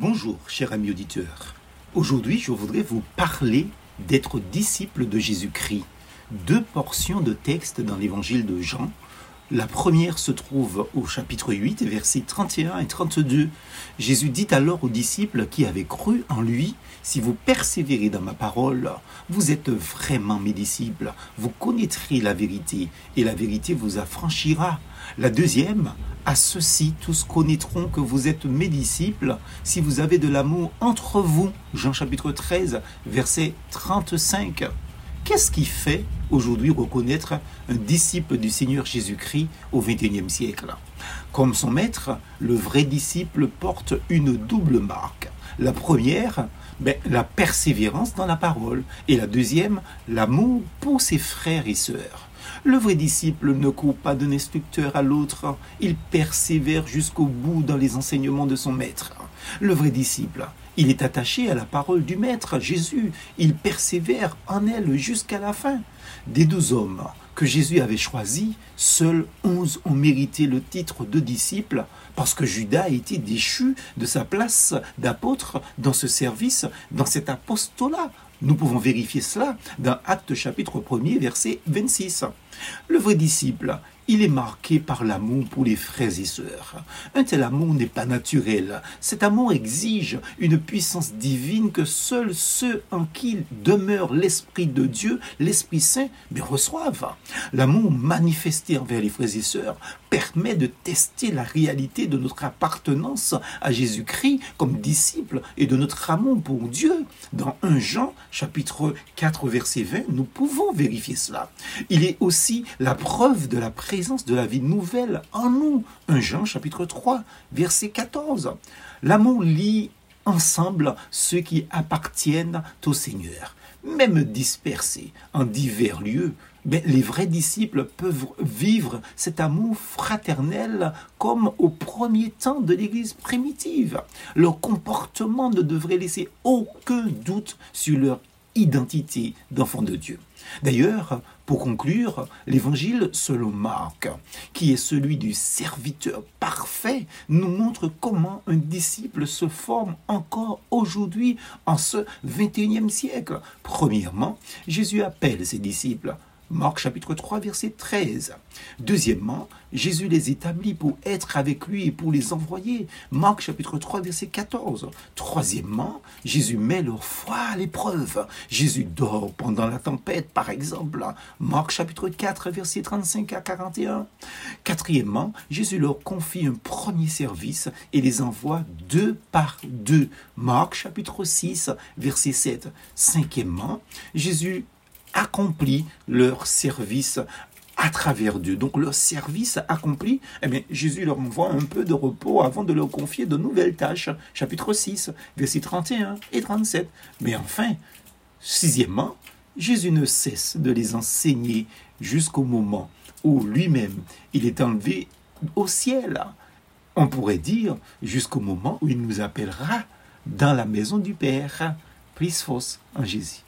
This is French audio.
Bonjour, cher ami auditeur. Aujourd'hui, je voudrais vous parler d'être disciple de Jésus-Christ. Deux portions de texte dans l'évangile de Jean. La première se trouve au chapitre 8, versets 31 et 32. Jésus dit alors aux disciples qui avaient cru en lui, Si vous persévérez dans ma parole, vous êtes vraiment mes disciples, vous connaîtrez la vérité, et la vérité vous affranchira. La deuxième, à ceux-ci tous connaîtront que vous êtes mes disciples si vous avez de l'amour entre vous. Jean chapitre 13, verset 35. Qu'est-ce qui fait aujourd'hui reconnaître un disciple du Seigneur Jésus-Christ au XXIe siècle? Comme son maître, le vrai disciple porte une double marque. La première, ben, la persévérance dans la parole. Et la deuxième, l'amour pour ses frères et sœurs. Le vrai disciple ne court pas d'un instructeur à l'autre, il persévère jusqu'au bout dans les enseignements de son maître. Le vrai disciple, il est attaché à la parole du maître, Jésus, il persévère en elle jusqu'à la fin. Des douze hommes que Jésus avait choisis, seuls onze ont mérité le titre de disciple parce que Judas a été déchu de sa place d'apôtre dans ce service, dans cet apostolat. Nous pouvons vérifier cela dans Acte chapitre 1er, verset 26. Le vrai disciple, il est marqué par l'amour pour les frères et sœurs. Un tel amour n'est pas naturel. Cet amour exige une puissance divine que seuls ceux en qui demeure l'Esprit de Dieu, l'Esprit Saint, mais reçoivent. L'amour manifesté envers les frères et sœurs permet de tester la réalité de notre appartenance à Jésus-Christ comme disciple et de notre amour pour Dieu. Dans 1 Jean chapitre 4 verset 20, nous pouvons vérifier cela. Il est la preuve de la présence de la vie nouvelle en nous. 1 Jean chapitre 3, verset 14. L'amour lie ensemble ceux qui appartiennent au Seigneur. Même dispersés en divers lieux, mais les vrais disciples peuvent vivre cet amour fraternel comme au premier temps de l'Église primitive. Leur comportement ne devrait laisser aucun doute sur leur identité d'enfant de Dieu. D'ailleurs, pour conclure, l'évangile selon Marc, qui est celui du serviteur parfait, nous montre comment un disciple se forme encore aujourd'hui en ce 21e siècle. Premièrement, Jésus appelle ses disciples Marc chapitre 3 verset 13. Deuxièmement, Jésus les établit pour être avec lui et pour les envoyer. Marc chapitre 3 verset 14. Troisièmement, Jésus met leur foi à l'épreuve. Jésus dort pendant la tempête par exemple. Marc chapitre 4 verset 35 à 41. Quatrièmement, Jésus leur confie un premier service et les envoie deux par deux. Marc chapitre 6 verset 7. Cinquièmement, Jésus accompli leur service à travers Dieu. Donc leur service accompli, eh bien, Jésus leur envoie un peu de repos avant de leur confier de nouvelles tâches. Chapitre 6, versets 31 et 37. Mais enfin, sixièmement, Jésus ne cesse de les enseigner jusqu'au moment où lui-même, il est enlevé au ciel. On pourrait dire jusqu'au moment où il nous appellera dans la maison du Père. Plus fausse en Jésus.